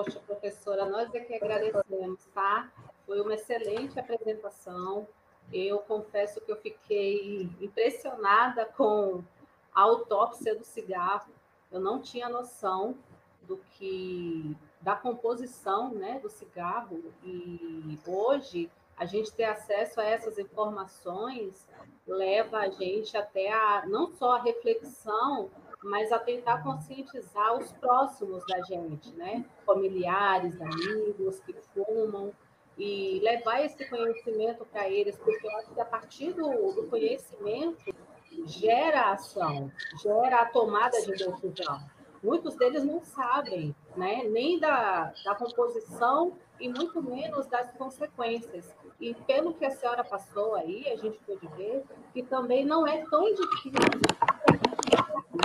Poxa, professora, nós é que agradecemos, tá? Foi uma excelente apresentação. Eu confesso que eu fiquei impressionada com a autópsia do cigarro. Eu não tinha noção do que da composição, né, do cigarro e hoje a gente ter acesso a essas informações leva a gente até a não só a reflexão mas a tentar conscientizar os próximos da gente, né? Familiares, amigos que fumam, e levar esse conhecimento para eles, porque eu acho que a partir do, do conhecimento gera ação, gera a tomada de decisão. Muitos deles não sabem, né? nem da, da composição e muito menos das consequências. E pelo que a senhora passou aí, a gente pode ver que também não é tão difícil.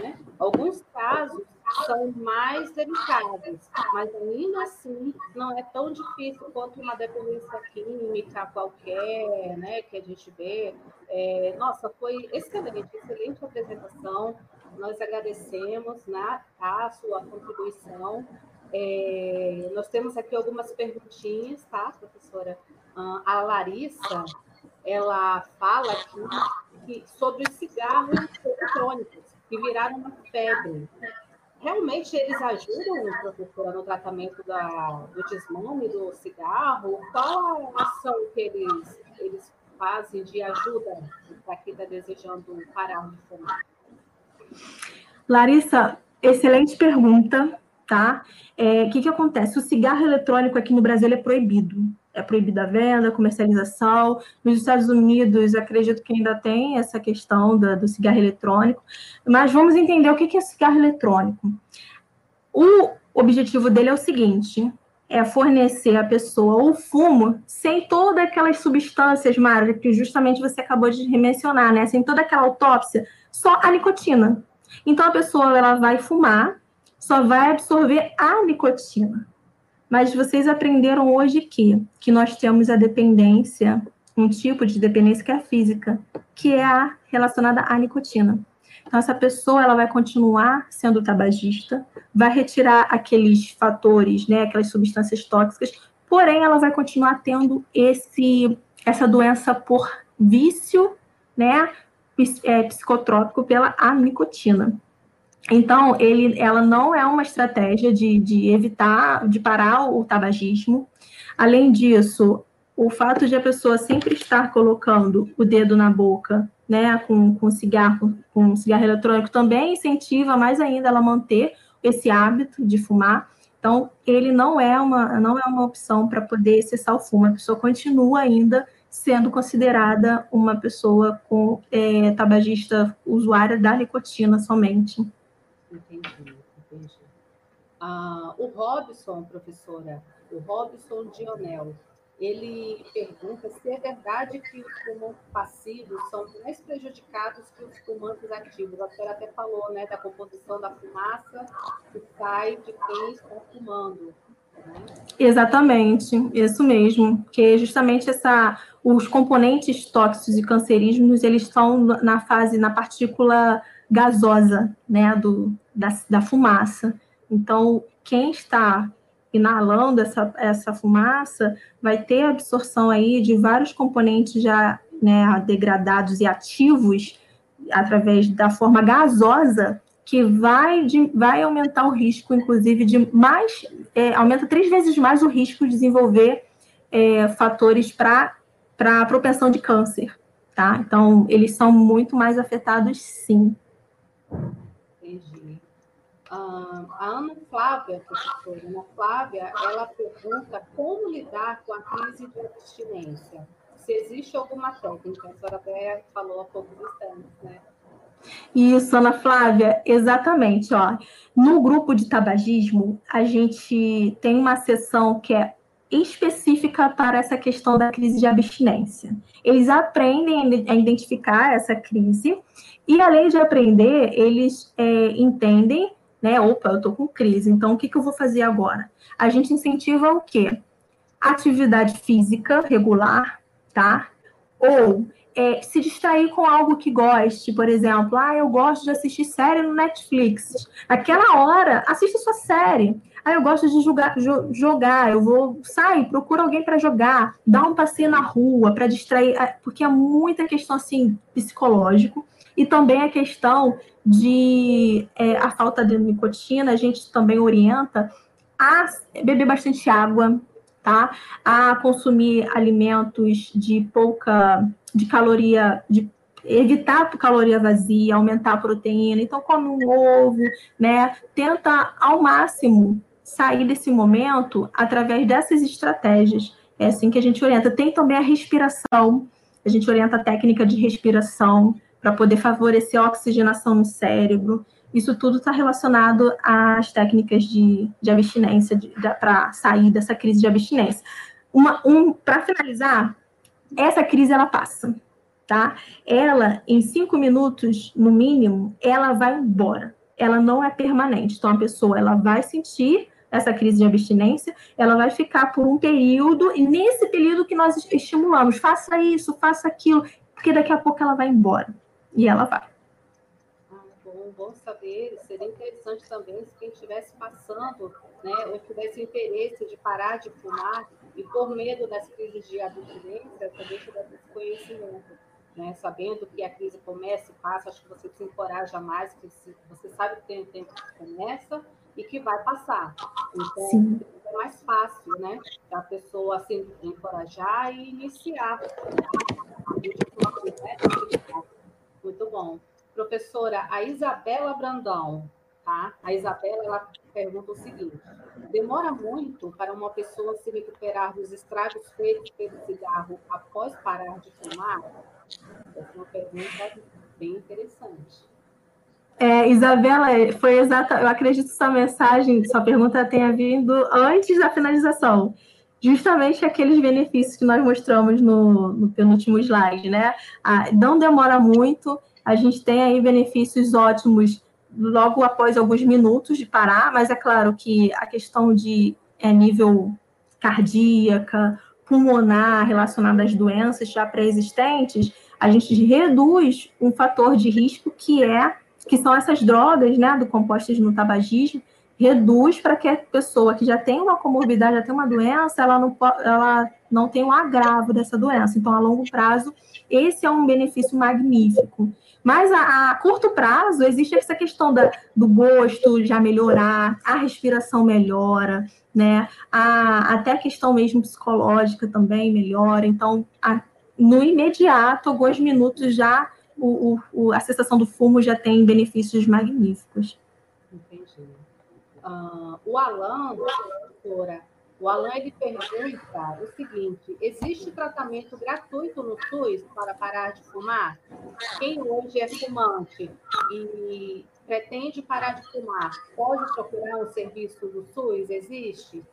Né? Alguns casos são mais delicados, mas ainda assim não é tão difícil quanto uma dependência química qualquer, né, que a gente vê. É, nossa, foi excelente, excelente apresentação. Nós agradecemos né, a sua contribuição. É, nós temos aqui algumas perguntinhas, tá, professora? Uh, a Larissa, ela fala aqui que, sobre os cigarros eletrônicos, que viraram uma febre realmente eles ajudam, professora, no tratamento da, do desmame do cigarro? Qual a ação que eles, eles fazem de ajuda para quem está desejando parar de fumar? Larissa, excelente pergunta, tá? O é, que, que acontece? O cigarro eletrônico aqui no Brasil é proibido é proibida a venda, comercialização. Nos Estados Unidos, acredito que ainda tem essa questão do, do cigarro eletrônico, mas vamos entender o que é cigarro eletrônico. O objetivo dele é o seguinte: é fornecer à pessoa o fumo sem todas aquelas substâncias, Mara, que justamente você acabou de mencionar, né? Sem toda aquela autópsia, só a nicotina. Então a pessoa ela vai fumar, só vai absorver a nicotina. Mas vocês aprenderam hoje que, que nós temos a dependência, um tipo de dependência que é a física, que é a relacionada à nicotina. Então, essa pessoa ela vai continuar sendo tabagista, vai retirar aqueles fatores, né, aquelas substâncias tóxicas, porém ela vai continuar tendo esse, essa doença por vício, né, é, psicotrópico pela nicotina. Então, ele, ela não é uma estratégia de, de evitar, de parar o tabagismo. Além disso, o fato de a pessoa sempre estar colocando o dedo na boca, né, com, com cigarro, com cigarro eletrônico, também incentiva mais ainda ela manter esse hábito de fumar. Então, ele não é uma, não é uma opção para poder cessar o fumo. A pessoa continua ainda sendo considerada uma pessoa com é, tabagista usuária da nicotina somente. Entendi, entendi. Ah, o Robson, professora, o Robson Dionel, ele pergunta se é verdade que os fumantes passivos são mais prejudicados que os fumantes ativos. A senhora até falou né, da composição da fumaça que sai de quem está fumando. Né? Exatamente, isso mesmo, que justamente essa, os componentes tóxicos e cancerígenos, eles estão na fase, na partícula gasosa, né, do, da, da fumaça. Então, quem está inalando essa, essa fumaça vai ter absorção aí de vários componentes já né, degradados e ativos através da forma gasosa que vai, de, vai aumentar o risco, inclusive, de mais, é, aumenta três vezes mais o risco de desenvolver é, fatores para a propensão de câncer, tá? Então, eles são muito mais afetados, sim. Entendi. Ah, a Ana Flávia, professora, Ana Flávia, ela pergunta como lidar com a crise de abstinência. Se existe alguma técnica, a senhora até falou há poucos instantes, né? Isso, Ana Flávia, exatamente. Ó. No grupo de tabagismo, a gente tem uma sessão que é específica para essa questão da crise de abstinência. Eles aprendem a identificar essa crise e, além de aprender, eles é, entendem, né? Opa, eu estou com crise, então o que, que eu vou fazer agora? A gente incentiva o quê? Atividade física regular, tá? Ou é, se distrair com algo que goste, por exemplo, ah, eu gosto de assistir série no Netflix. Naquela hora, assista sua série. Ah, eu gosto de jogar, jo jogar, eu vou sair, procura alguém para jogar, dá um passeio na rua para distrair, é, porque é muita questão assim psicológico e também a questão de é, a falta de nicotina, a gente também orienta a beber bastante água, tá? A consumir alimentos de pouca, de caloria, de evitar caloria vazia, aumentar a proteína. Então, come um ovo, né? Tenta ao máximo sair desse momento através dessas estratégias. É assim que a gente orienta. Tem também a respiração. A gente orienta a técnica de respiração para poder favorecer a oxigenação no cérebro. Isso tudo está relacionado às técnicas de, de abstinência, para sair dessa crise de abstinência. Uma, um, para finalizar, essa crise ela passa, tá? Ela, em cinco minutos, no mínimo, ela vai embora. Ela não é permanente. Então, a pessoa ela vai sentir essa crise de abstinência, ela vai ficar por um período, e nesse período que nós estimulamos, faça isso, faça aquilo, porque daqui a pouco ela vai embora. E ela vai. Ah, bom, bom saber. Seria interessante também se quem estivesse passando, né, ou tivesse interesse de parar de fumar e por medo das crises de abstinência, também tivesse esse conhecimento. Né, sabendo que a crise começa e passa, acho que você se encoraja mais, que você sabe que tem um tempo que começa e que vai passar. Então, Sim. é mais fácil, né? A pessoa se encorajar e iniciar. Muito bom. Professora, a Isabela Brandão, tá? A Isabela, ela pergunta o seguinte: demora muito para uma pessoa se recuperar dos estragos feitos pelo cigarro após parar de fumar? Essa é uma pergunta bem interessante. É, Isabela, foi exata. Eu acredito que sua mensagem, sua pergunta tenha vindo antes da finalização. Justamente aqueles benefícios que nós mostramos no, no penúltimo slide, né? Ah, não demora muito, a gente tem aí benefícios ótimos logo após alguns minutos de parar, mas é claro que a questão de é, nível cardíaca, pulmonar relacionada às doenças já pré-existentes, a gente reduz um fator de risco que é que são essas drogas, né, do compostos no tabagismo, reduz para que a pessoa que já tem uma comorbidade, já tem uma doença, ela não, ela não tem um agravo dessa doença. Então, a longo prazo, esse é um benefício magnífico. Mas a, a curto prazo, existe essa questão da, do gosto já melhorar, a respiração melhora, né? A, até a questão mesmo psicológica também melhora. Então, a, no imediato, alguns minutos já o, o, a cessação do fumo já tem benefícios magníficos. Uh, o Alan, doutora, o Alan ele pergunta o seguinte: existe tratamento gratuito no SUS para parar de fumar? Quem hoje é fumante e pretende parar de fumar, pode procurar um serviço do SUS? Existe?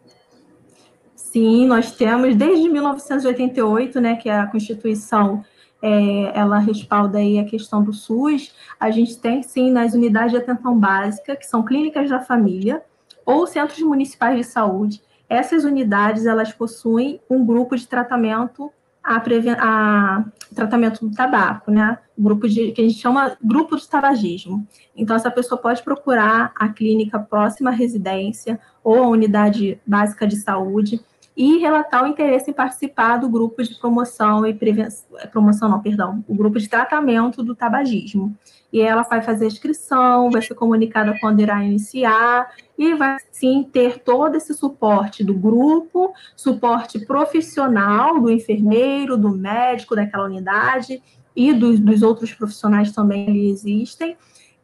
Sim, nós temos desde 1988, né, que é a Constituição é, ela respalda aí a questão do SUS. A gente tem, sim, nas unidades de atenção básica, que são clínicas da família, ou centros municipais de saúde. Essas unidades, elas possuem um grupo de tratamento a, a, tratamento do tabaco, né? Grupo de que a gente chama grupo de tabagismo. Então essa pessoa pode procurar a clínica próxima à residência ou a unidade básica de saúde e relatar o interesse em participar do grupo de promoção e prevenção, promoção não, perdão, o grupo de tratamento do tabagismo. E ela vai fazer a inscrição, vai ser comunicada quando irá iniciar e vai sim ter todo esse suporte do grupo, suporte profissional do enfermeiro, do médico daquela unidade e dos, dos outros profissionais também ali existem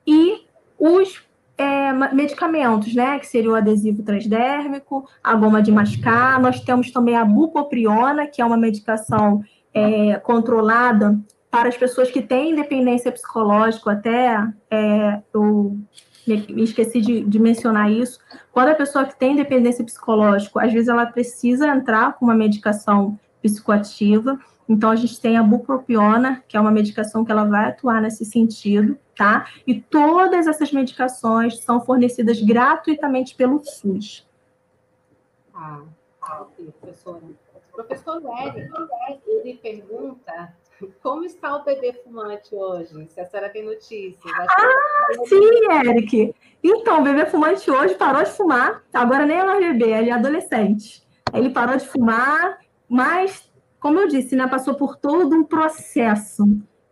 e os é, medicamentos, né, que seria o adesivo transdérmico, a goma de mascar. Nós temos também a bupropiona, que é uma medicação é, controlada para as pessoas que têm dependência psicológica, até é, eu me esqueci de, de, mencionar isso. Quando a pessoa que tem dependência psicológica, às vezes ela precisa entrar com uma medicação psicoativa, então, a gente tem a bupropiona, que é uma medicação que ela vai atuar nesse sentido, tá? E todas essas medicações são fornecidas gratuitamente pelo SUS. Ah, ok, professora. Professor Eric, ele pergunta como está o bebê fumante hoje? Se a senhora tem notícias. Ah, sim, Eric. Então, o bebê fumante hoje parou de fumar. Agora nem é mais bebê, ele é adolescente. Ele parou de fumar, mas como eu disse, né, passou por todo um processo.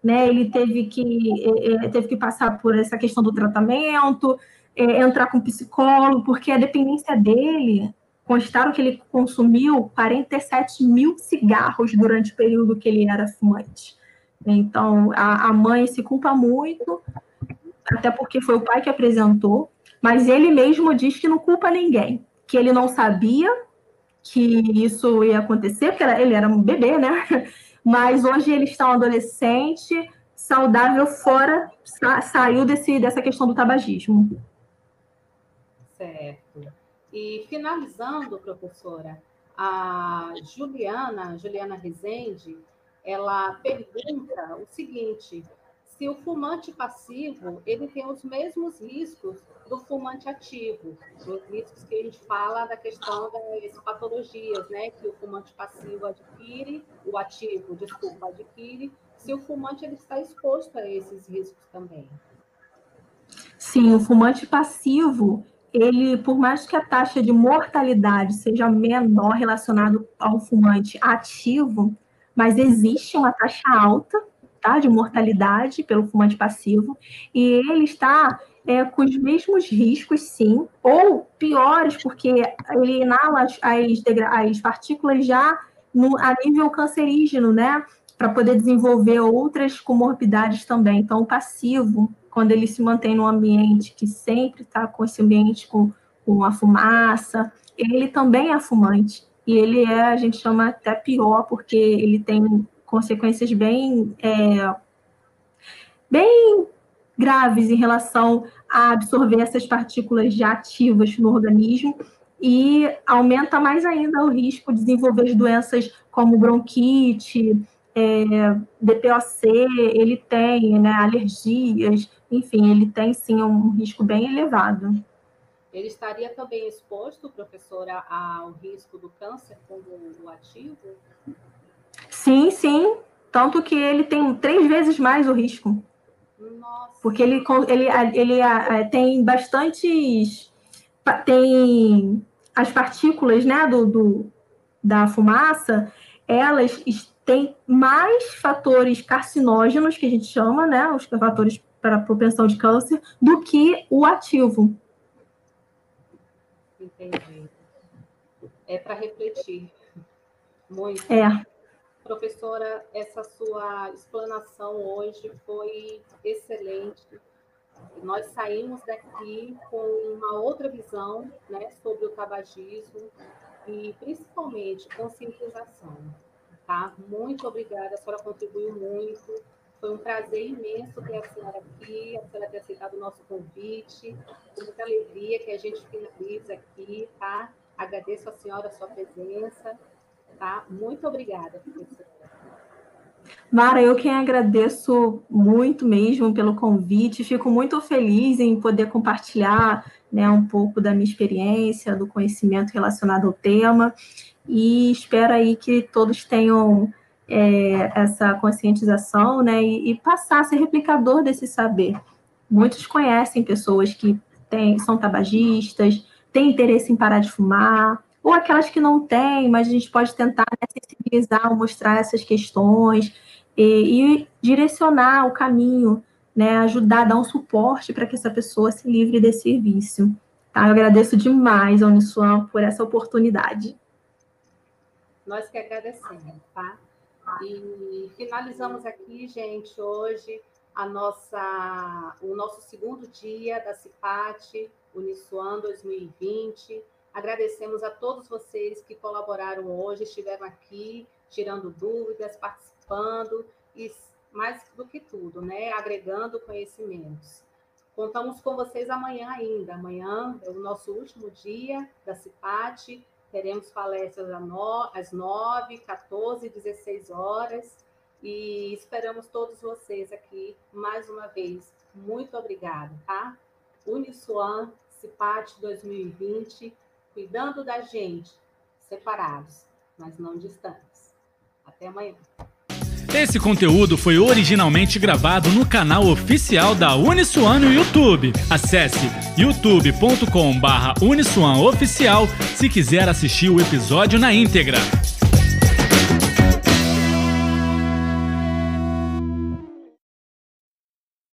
Né? Ele teve que, é, teve que passar por essa questão do tratamento, é, entrar com psicólogo, porque a dependência dele, constaram que ele consumiu 47 mil cigarros durante o período que ele era fumante. Então, a, a mãe se culpa muito, até porque foi o pai que apresentou, mas ele mesmo diz que não culpa ninguém, que ele não sabia que isso ia acontecer, porque ele era um bebê, né? Mas hoje ele está um adolescente saudável fora, sa saiu desse, dessa questão do tabagismo. Certo. E finalizando, professora, a Juliana, Juliana Rezende, ela pergunta o seguinte: se o fumante passivo ele tem os mesmos riscos do fumante ativo, os riscos que a gente fala da questão das patologias, né, que o fumante passivo adquire, o ativo, desculpa, adquire, se o fumante ele está exposto a esses riscos também. Sim, o fumante passivo, ele, por mais que a taxa de mortalidade seja menor relacionado ao fumante ativo, mas existe uma taxa alta tá, de mortalidade pelo fumante passivo, e ele está é, com os mesmos riscos, sim, ou piores, porque ele inala as, as, as partículas já no, a nível cancerígeno, né? Para poder desenvolver outras comorbidades também. Então, o passivo, quando ele se mantém num ambiente que sempre está com esse ambiente com, com a fumaça, ele também é fumante. E ele é, a gente chama até pior, porque ele tem consequências bem, é, bem graves em relação a absorver essas partículas já ativas no organismo e aumenta mais ainda o risco de desenvolver doenças como bronquite, é, DPOC, ele tem né, alergias, enfim, ele tem sim um risco bem elevado. Ele estaria também exposto, professora, ao risco do câncer como o ativo? Sim, sim. Tanto que ele tem três vezes mais o risco. Nossa. Porque ele, ele, ele tem bastantes. Tem as partículas né, do, do, da fumaça, elas têm mais fatores carcinógenos, que a gente chama, né? Os fatores para propensão de câncer, do que o ativo. Entendi. É para refletir. Muito. É. Professora, essa sua explanação hoje foi excelente. Nós saímos daqui com uma outra visão né, sobre o tabagismo e principalmente conscientização. Tá? Muito obrigada, a senhora contribuiu muito. Foi um prazer imenso ter a senhora aqui, a senhora ter aceitado o nosso convite. Com muita alegria que a gente finaliza aqui, tá? Agradeço a senhora a sua presença Tá? Muito obrigada, professora. Mara, eu quem agradeço muito mesmo pelo convite, fico muito feliz em poder compartilhar né, um pouco da minha experiência, do conhecimento relacionado ao tema, e espero aí que todos tenham é, essa conscientização né, e, e passar a ser replicador desse saber. Muitos conhecem pessoas que têm, são tabagistas, têm interesse em parar de fumar, ou aquelas que não têm, mas a gente pode tentar né, sensibilizar, mostrar essas questões e, e direcionar o caminho, né, ajudar, dar um suporte para que essa pessoa se livre desse vício. Tá? Eu agradeço demais ao Uniswan por essa oportunidade. Nós que agradecemos, tá? E finalizamos aqui, gente, hoje a nossa, o nosso segundo dia da CIPAT Uniswan 2020. Agradecemos a todos vocês que colaboraram hoje, estiveram aqui, tirando dúvidas, participando e, mais do que tudo, né, agregando conhecimentos. Contamos com vocês amanhã ainda. Amanhã é o nosso último dia da CIPAT. Teremos palestras às 9, 14 e 16 horas. E esperamos todos vocês aqui mais uma vez. Muito obrigada, tá? Uniswan, CIPAT 2020 cuidando da gente, separados, mas não distantes. Até amanhã. Esse conteúdo foi originalmente gravado no canal oficial da Uniswan no YouTube. Acesse youtube.com/uniswanoficial se quiser assistir o episódio na íntegra.